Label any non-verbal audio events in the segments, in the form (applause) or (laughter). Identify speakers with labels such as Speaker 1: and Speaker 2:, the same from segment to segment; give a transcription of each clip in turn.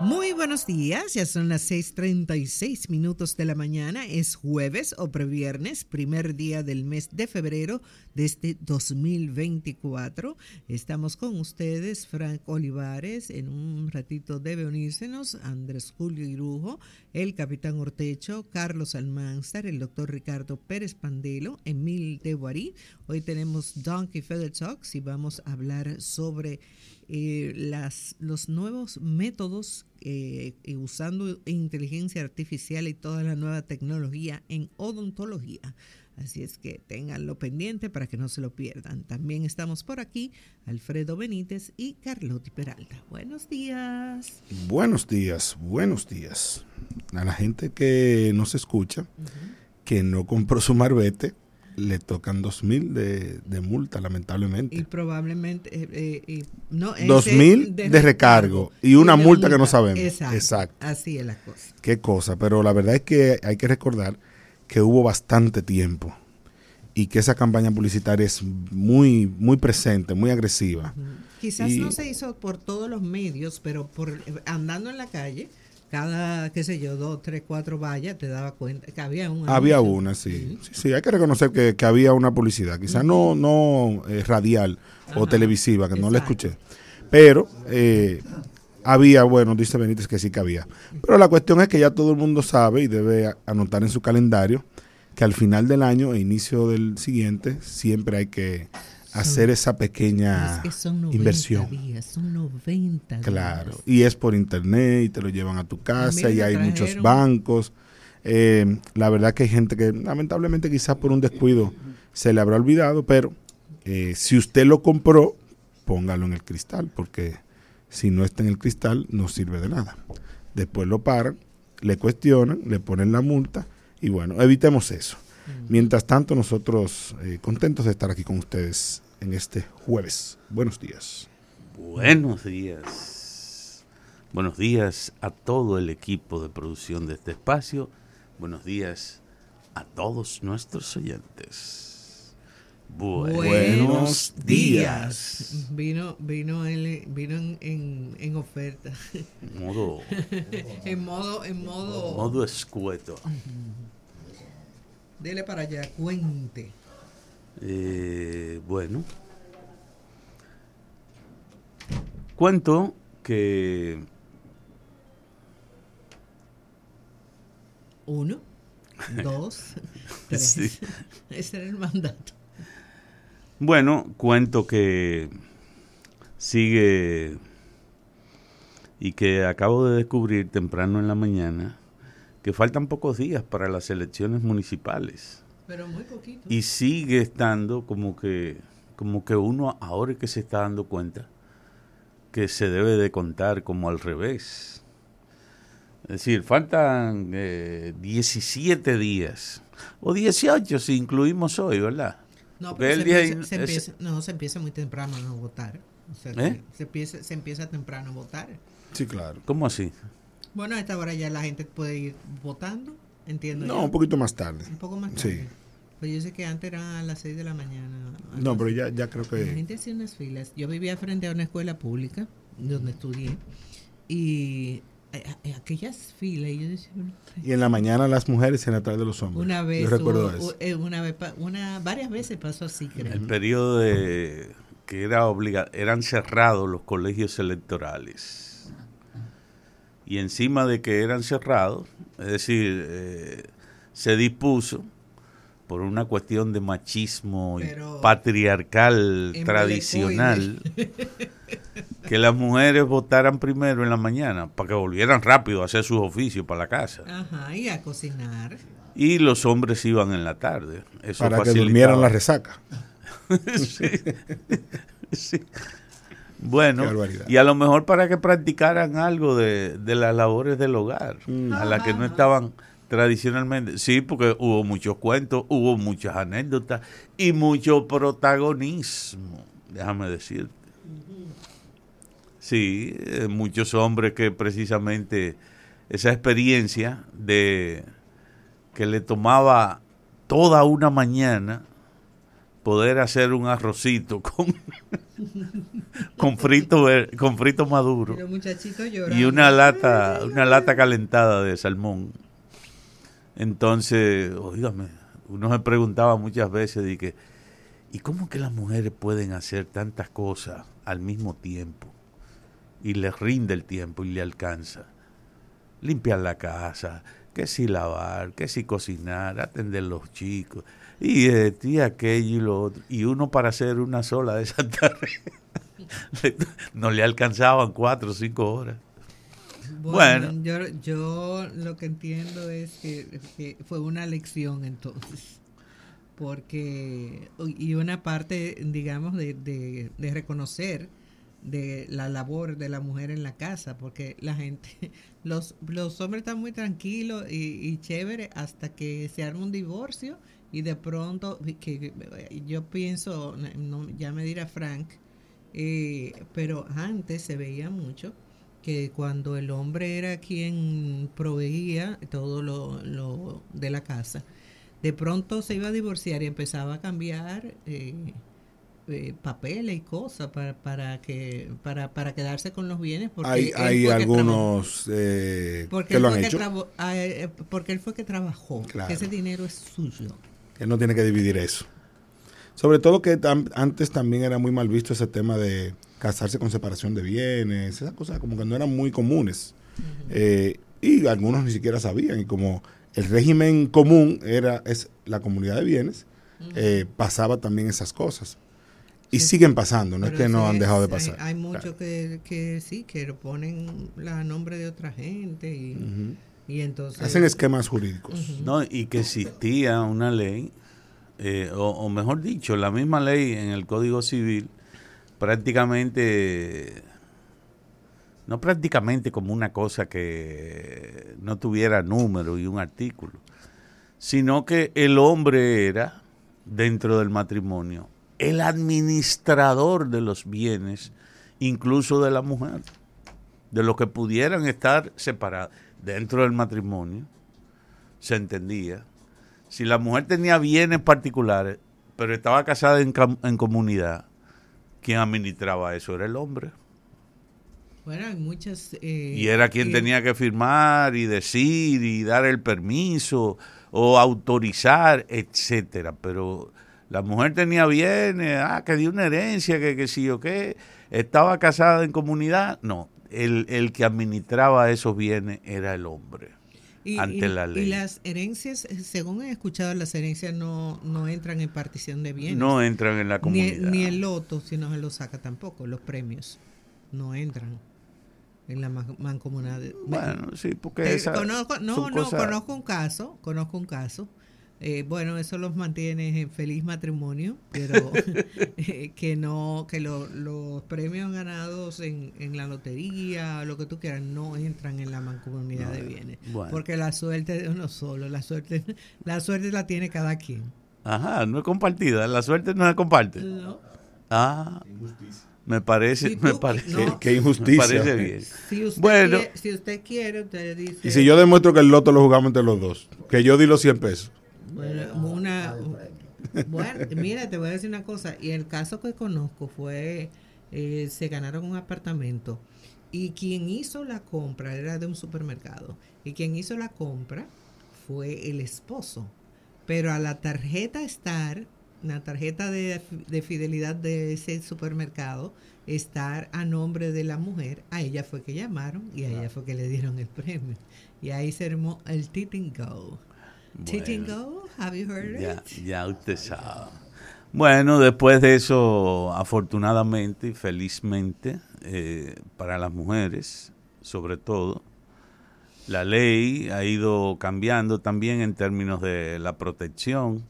Speaker 1: Muy buenos días, ya son las 6:36 minutos de la mañana, es jueves o previernes, primer día del mes de febrero de este 2024. Estamos con ustedes, Frank Olivares, en un ratito debe unírsenos Andrés Julio Irujo, el capitán Ortecho, Carlos Almanzar, el doctor Ricardo Pérez Pandelo, Emil de Guarí. Hoy tenemos Donkey Feather Talks y vamos a hablar sobre eh, las, los nuevos métodos eh, usando inteligencia artificial y toda la nueva tecnología en odontología. Así es que tenganlo pendiente para que no se lo pierdan. También estamos por aquí, Alfredo Benítez y Carlotti Peralta. Buenos días.
Speaker 2: Buenos días, buenos días. A la gente que nos escucha, que no compró su marbete, le tocan dos mil de, de, multa, lamentablemente.
Speaker 1: Y probablemente, eh, eh, no,
Speaker 2: dos mil de, recargo y una multa, que no sabemos.
Speaker 1: Exacto, Así es la cosa.
Speaker 2: Qué cosa, pero la verdad es que hay que recordar que hubo bastante tiempo y que esa campaña publicitaria es muy, muy presente, muy agresiva.
Speaker 1: Quizás no se hizo por todos los medios, pero por andando en la calle cada, qué sé yo, dos, tres, cuatro vallas, te daba cuenta que había una.
Speaker 2: Había una, sí. sí. sí. hay que reconocer que, había una publicidad, quizás no, no eh, radial o televisiva, que no la escuché. Pero eh, había, bueno, dice Benítez que sí que había. Pero la cuestión es que ya todo el mundo sabe y debe anotar en su calendario que al final del año e inicio del siguiente siempre hay que hacer esa pequeña inversión.
Speaker 1: son 90
Speaker 2: Claro, y es por internet y te lo llevan a tu casa y hay muchos bancos. Eh, la verdad que hay gente que lamentablemente quizás por un descuido se le habrá olvidado, pero eh, si usted lo compró, póngalo en el cristal, porque si no está en el cristal no sirve de nada. Después lo paran, le cuestionan, le ponen la multa y bueno, evitemos eso. Mientras tanto, nosotros eh, contentos de estar aquí con ustedes en este jueves. Buenos días.
Speaker 3: Buenos días. Buenos días a todo el equipo de producción de este espacio. Buenos días a todos nuestros oyentes.
Speaker 1: Buenos, días. Vino, vino, vino en, en, oferta.
Speaker 3: Modo, (laughs)
Speaker 1: en modo, en modo.
Speaker 3: Modo escueto.
Speaker 1: Dele para allá, cuente.
Speaker 3: Eh, bueno, cuento que...
Speaker 1: Uno, dos, (laughs) tres. (laughs) Ese era el mandato.
Speaker 3: Bueno, cuento que sigue y que acabo de descubrir temprano en la mañana que faltan pocos días para las elecciones municipales.
Speaker 1: Pero muy poquito.
Speaker 3: Y sigue estando como que, como que uno ahora es que se está dando cuenta que se debe de contar como al revés. Es decir, faltan 17 eh, días, o 18 si incluimos hoy, ¿verdad?
Speaker 1: No, pero se, empieza, no, se empieza muy temprano a votar. ¿Eh? se, empieza, se empieza temprano a votar.
Speaker 2: Sí, claro.
Speaker 3: ¿Cómo así?
Speaker 1: Bueno, a esta hora ya la gente puede ir votando. Entiendo.
Speaker 2: No, un poquito más tarde.
Speaker 1: Un poco más tarde. Sí. Pues yo sé que antes era a las 6 de la mañana.
Speaker 2: No, pero ya, ya creo que...
Speaker 1: La gente hacía unas filas. Yo vivía frente a una escuela pública donde estudié y eh, eh, aquellas filas y yo decía,
Speaker 2: y en la mañana las mujeres y en la tarde los hombres
Speaker 1: una vez
Speaker 2: yo recuerdo eso.
Speaker 1: Eh, una vez una varias veces pasó así creo
Speaker 3: el periodo de que era obliga eran cerrados los colegios electorales y encima de que eran cerrados es decir, eh, se dispuso por una cuestión de machismo patriarcal tradicional (laughs) que las mujeres votaran primero en la mañana para que volvieran rápido a hacer sus oficios para la casa.
Speaker 1: Ajá, y a cocinar.
Speaker 3: Y los hombres iban en la tarde.
Speaker 2: para que durmieran la resaca. (laughs)
Speaker 3: sí. (laughs) Bueno, y a lo mejor para que practicaran algo de, las labores del hogar, mm. a las que no estaban tradicionalmente. Sí, porque hubo muchos cuentos, hubo muchas anécdotas y mucho protagonismo, déjame decirte. Sí, eh, muchos hombres que precisamente esa experiencia de que le tomaba toda una mañana poder hacer un arrocito con, con frito con frito maduro y una lata una lata calentada de salmón. Entonces oígame uno se preguntaba muchas veces de que y cómo que las mujeres pueden hacer tantas cosas al mismo tiempo y les rinde el tiempo y le alcanza. Limpiar la casa que si lavar que si cocinar atender los chicos y este y aquello y lo otro. Y uno para hacer una sola de esas (laughs) tareas no le alcanzaban cuatro o cinco horas.
Speaker 1: Bueno, Yo, yo lo que entiendo es que, fue una lección entonces, porque, y una parte, digamos, de, de, reconocer de la labor de la mujer en la casa, porque la gente, (laughs) los, los hombres están muy tranquilos y, y chévere hasta que se arma un divorcio y de pronto, que, yo pienso, ya me dirá Frank, eh, pero antes se veía mucho que cuando el hombre era quien proveía todo lo, de la casa, de pronto se iba a divorciar y empezaba a cambiar eh, eh, papeles y cosas para, para que para, para quedarse con los bienes porque
Speaker 2: hay, hay algunos porque que lo han hecho
Speaker 1: porque él fue que trabajó que ese dinero es suyo
Speaker 2: él no tiene que dividir eso. Sobre todo que antes también era muy mal visto ese tema de casarse con separación de bienes, esas cosas como que no eran muy comunes. Eh, y algunos ni siquiera sabían. Y como el régimen común era es la comunidad de bienes, eh, pasaba también esas cosas. Y siguen pasando, no es que no han dejado de pasar.
Speaker 1: Hay, muchos que, sí, que ponen a nombre de otra gente y...
Speaker 2: Hacen esquemas jurídicos.
Speaker 3: No, y que existía una ley, eh, o, mejor dicho, la misma ley en el Código Civil, prácticamente, no prácticamente como una cosa que no tuviera número y un artículo, sino que el hombre era, dentro del matrimonio, el administrador de los bienes, incluso de la mujer, de los que pudieran estar separados dentro del matrimonio, se entendía. Si la mujer tenía bienes particulares, pero estaba casada en, en comunidad, quien administraba eso era el hombre.
Speaker 1: Bueno, hay muchas... Eh,
Speaker 3: y era quien tenía que firmar y decir y dar el permiso o autorizar, etcétera. Pero la mujer tenía bienes, ah, que dio una herencia, que, que sí o qué, estaba casada en comunidad, no, el, el que administraba esos bienes era el hombre. ante la ley.
Speaker 1: Y las herencias, según he escuchado, las herencias no, no entran en partición de bienes.
Speaker 3: No entran en la comunidad.
Speaker 1: Ni, el loto, si no se lo saca tampoco, los premios no entran en la mancomunidad.
Speaker 3: Bueno, sí, porque esa
Speaker 1: conozco, no, no, conozco un caso, conozco un caso eh, bueno, eso los mantiene en feliz matrimonio, pero eh, (laughs) (laughs) que no, que los premios ganados en, en, la lotería, lo que tú quieras, no entran en la mancomunidad de bienes. Porque la suerte de uno solo, la suerte, la suerte la tiene cada quien.
Speaker 3: Ajá, no es compartida, la suerte no se comparte. Ah, me parece, me parece,
Speaker 2: que injusticia.
Speaker 1: bien. Si usted bueno, quiere, si usted quiere, usted dice.
Speaker 2: Y si yo demuestro que el loto lo jugamos entre los dos, que yo di los 100 pesos.
Speaker 1: Bueno, una, bueno, mira, te voy a decir una cosa. Y el caso que conozco fue, eh, se ganaron un apartamento y quien hizo la compra era de un supermercado. Y quien hizo la compra fue el esposo. Pero a la tarjeta estar, la tarjeta de, de fidelidad de ese supermercado, estar a nombre de la mujer, a ella fue que llamaron y a ella fue que le dieron el premio. Y ahí se armó el tipping go. Bueno, have you heard
Speaker 3: ya, Ya usted sabe. Bueno, después de eso, afortunadamente y felizmente, eh, para las mujeres, sobre todo, la ley ha ido cambiando también en términos de la protección.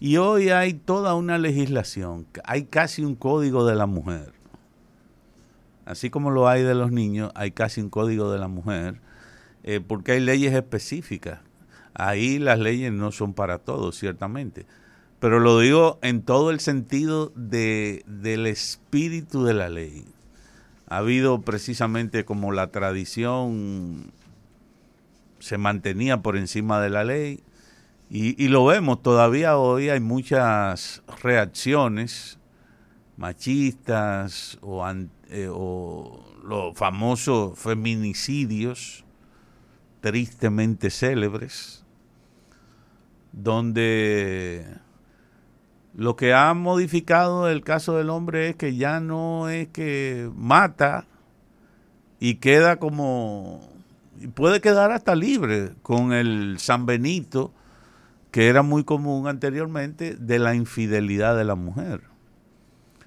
Speaker 3: Y hoy hay toda una legislación, hay casi un código de la mujer. Así como lo hay de los niños, hay casi un código de la mujer, eh, porque hay leyes específicas Ahí las leyes no son para todos, ciertamente. Pero lo digo en todo el sentido de, del espíritu de la ley. Ha habido precisamente como la tradición se mantenía por encima de la ley Y, lo vemos, todavía hoy hay muchas reacciones machistas o, eh, o los famosos feminicidios tristemente célebres, donde lo que ha modificado el caso del hombre es que ya no es que mata y queda como, puede quedar hasta libre con el San Benito, que era muy común anteriormente, de la infidelidad de la mujer,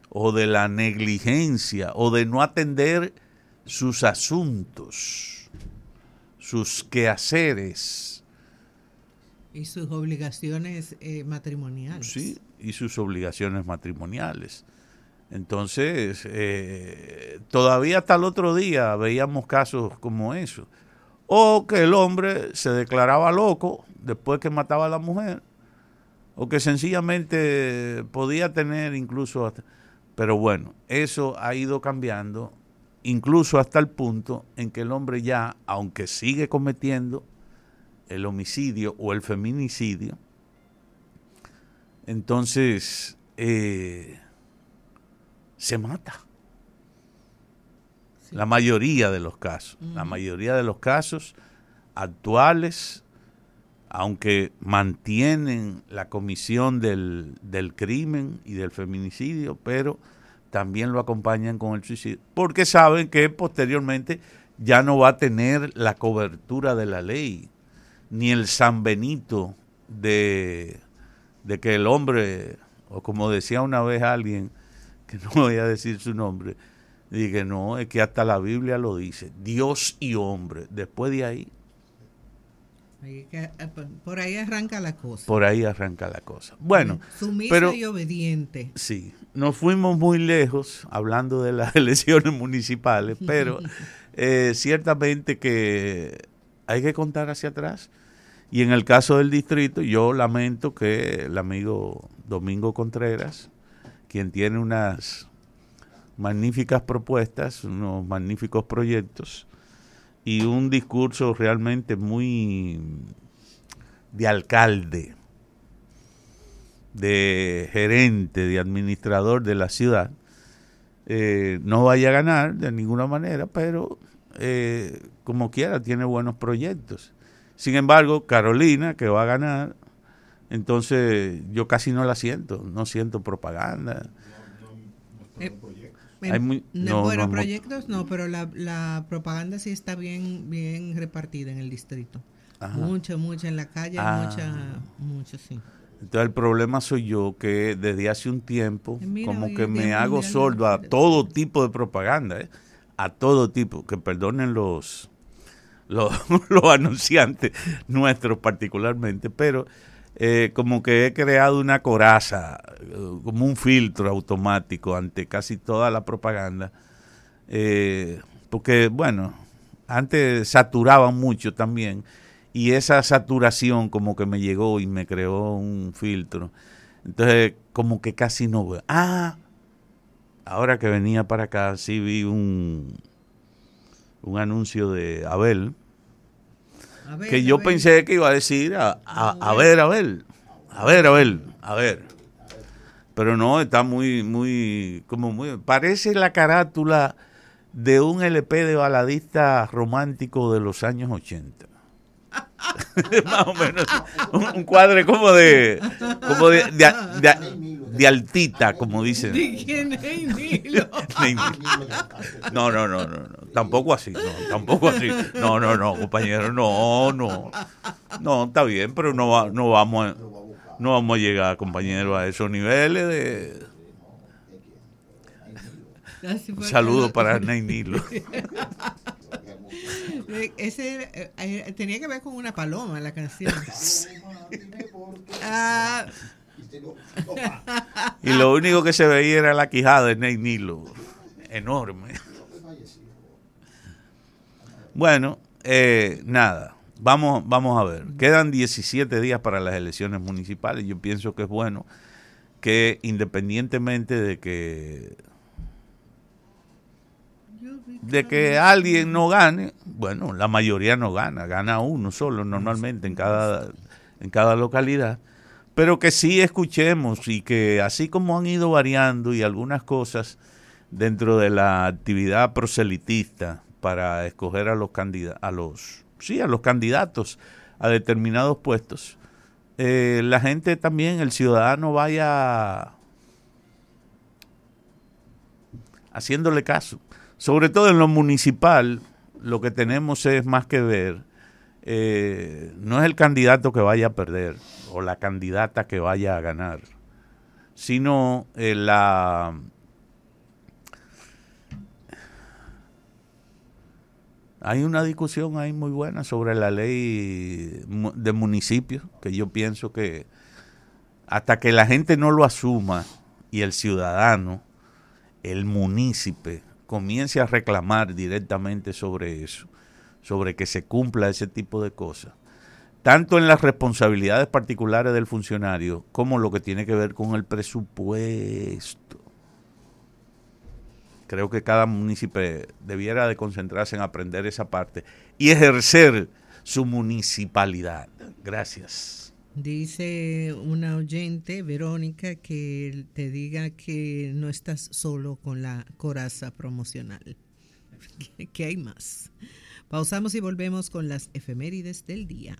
Speaker 3: o de la negligencia, o de no atender sus asuntos, sus quehaceres.
Speaker 1: Y sus obligaciones eh, matrimoniales.
Speaker 3: Sí, y sus obligaciones matrimoniales. Entonces, eh, todavía hasta el otro día veíamos casos como eso. O que el hombre se declaraba loco después que mataba a la mujer. O que sencillamente podía tener incluso... pero bueno, eso ha ido cambiando, incluso hasta el punto en que el hombre ya, aunque sigue cometiendo el homicidio o el feminicidio, entonces eh, se mata. La mayoría de los casos, la mayoría de los casos actuales, aunque mantienen la comisión del, del crimen y del feminicidio, pero también lo acompañan con el suicidio, porque saben que posteriormente ya no va a tener la cobertura de la ley, ni el San Benito de de que el hombre, o como decía una vez alguien, (laughs) que no voy a decir su nombre, dije, no, es que hasta la Biblia lo dice, Dios y hombre. Después de ahí...
Speaker 1: Eh, por ahí arranca la cosa.
Speaker 3: Por ahí arranca la cosa. Bueno,
Speaker 1: sumisa y obediente.
Speaker 3: Sí, nos fuimos muy lejos hablando de las (laughs) elecciones municipales, pero (laughs) eh, ciertamente que hay que contar hacia atrás y en el caso del distrito, yo lamento que el amigo Domingo Contreras, quien tiene unas magníficas propuestas, unos magníficos proyectos y un discurso realmente muy de alcalde, de gerente, de administrador de la ciudad, eh, no vaya a ganar de ninguna manera, pero eh, como quiera tiene buenos proyectos. Sin embargo, Carolina, que va a ganar, entonces yo casi no la siento, no siento propaganda.
Speaker 1: Eh, no, bueno, proyectos no, pero la, propaganda sí está bien, bien repartida en el distrito. Mucha, mucha en la calle, ah. mucha, mucha, sí.
Speaker 3: Entonces el problema soy yo que desde hace un tiempo como que me hago sordo a todo tipo de propaganda, ¿eh? a todo tipo, que perdonen los (laughs) los, anunciantes nuestros particularmente, pero eh, como que he creado una coraza, eh, como un filtro automático ante casi toda la propaganda, eh, porque bueno, antes saturaban mucho también y esa saturación como que me llegó y me creó un filtro. Entonces, como que casi no veo. Ah, ahora que venía para acá, sí vi un, un anuncio de Abel, que yo pensé que iba a decir a, a, ver, a ver, a ver, a ver, a ver. Pero no, está muy, muy, como muy, parece la carátula de un LP de baladista romántico de los años 80. (laughs) Más o menos, un, cuadro como de, como de, de altita, como dicen. (laughs) No, no, no, no, no, tampoco así, no, tampoco así. No, no, no, compañero, no, no. No, está bien, pero no, no vamos a, no vamos a llegar, compañero, a esos niveles de... Un saludo para Nilo. (laughs)
Speaker 1: Ese, eh, tenía que ver con una paloma la canción. (laughs) Ah,
Speaker 3: y lo único que se veía era la quijada de Ney Nilo. Enorme. Bueno, eh, nada. Vamos, vamos a ver. Quedan 17 días para las elecciones municipales. Yo pienso que es bueno que independientemente de que de que alguien no gane, bueno, la mayoría no gana, gana uno solo normalmente en cada en cada localidad, pero que sí escuchemos y que así como han ido variando y algunas cosas dentro de la actividad proselitista para escoger a los a los, sí, a los candidatos a determinados puestos, eh, la gente también, el ciudadano vaya haciéndole caso. Sobre todo en lo municipal, lo que tenemos es más que ver, eh, no es el candidato que vaya a perder o la candidata que vaya a ganar, sino eh, la Hay una discusión ahí muy buena sobre la ley de municipios, que yo pienso que hasta que la gente no lo asuma y el ciudadano, el munícipe, comience a reclamar directamente sobre eso, sobre que se cumpla ese tipo de cosas, tanto en las responsabilidades particulares del funcionario como lo que tiene que ver con el presupuesto creo que cada municipio debiera de concentrarse en aprender esa parte y ejercer su municipalidad. Gracias.
Speaker 1: Dice una oyente, Verónica, que te diga que no estás solo con la coraza promocional, (laughs) que hay más. Pausamos y volvemos con las efemérides del día.